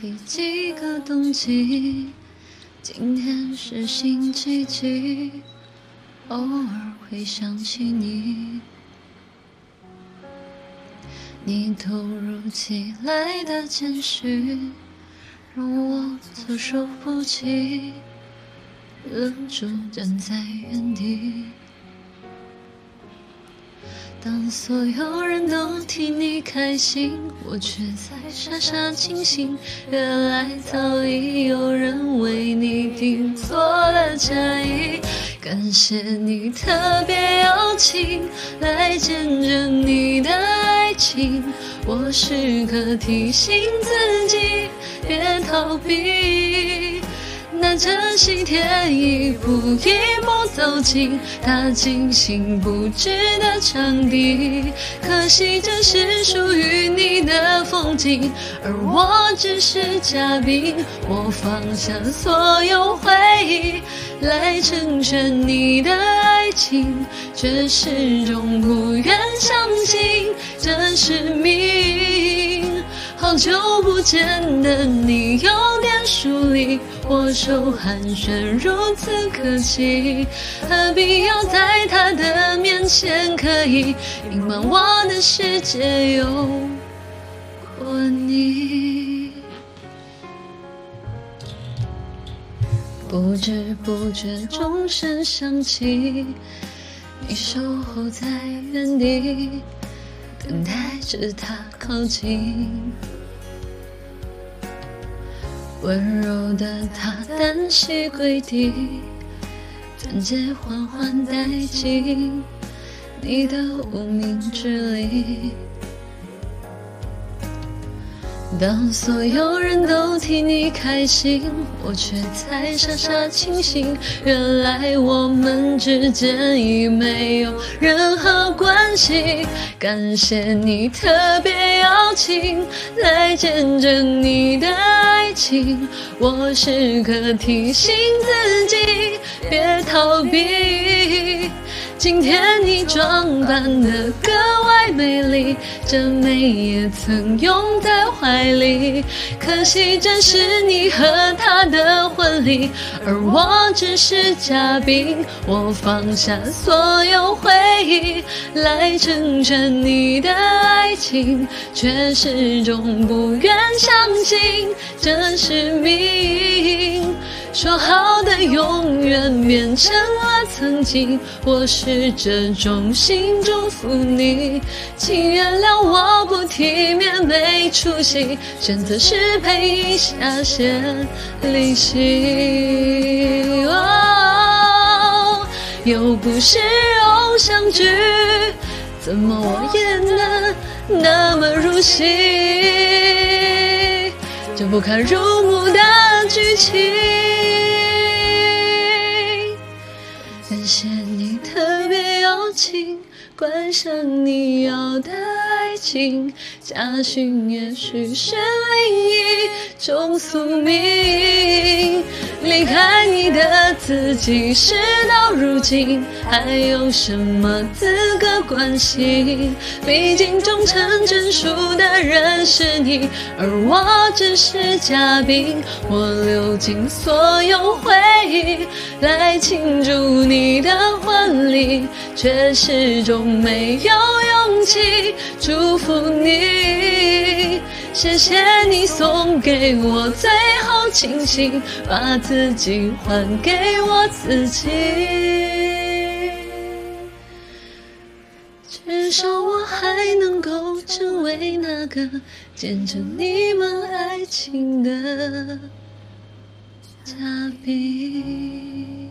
第几个冬季？今天是星期几？偶尔会想起你，你突如其来的简讯，让我措手不及，愣住站在原地。当所有人都替你开心，我却在傻傻清醒。原来早已有人为你订做了嫁衣。感谢你特别邀请来见证你的爱情，我时刻提醒自己别逃避。拿着喜帖一步一步走进他精心布置的场地，可惜这是属于你的风景，而我只是嘉宾。我放下所有回忆来成全你的爱情，却始终不愿相信这是命。好久不见的你有点疏离，握手寒暄如此客气，何必要在他的面前刻意隐瞒我的世界有过你？不知不觉钟声响起，你守候在原地。等待着他靠近，温柔的他单膝跪地，钻戒缓缓戴进你的无名指里。当所有人都替你开心，我却在傻傻清醒。原来我们之间已没有任何关系。感谢你特别邀请来见证你的爱情，我时刻提醒自己别逃避。今天你装扮得格外美丽，这美也曾拥在怀里。可惜这是你和他的婚礼，而我只是嘉宾。我放下所有回忆来成全你的爱情，却始终不愿相信这是命。说好的永远变成了曾经，我试着衷心祝福你，请原谅我不体面没出息，选择失陪一下先离席。哦，又不是偶像剧，怎么我演的那么入戏？这不堪入目的剧情。感谢你特别邀请，关上你要的情，家训也许是另一种宿命。离开你的自己，事到如今还有什么资格关心？毕竟终成眷属的人是你，而我只是嘉宾。我流尽所有回忆来庆祝你你，却始终没有勇气祝福你。谢谢你送给我最后清醒，把自己还给我自己。至少我还能够成为那个见证你们爱情的嘉宾。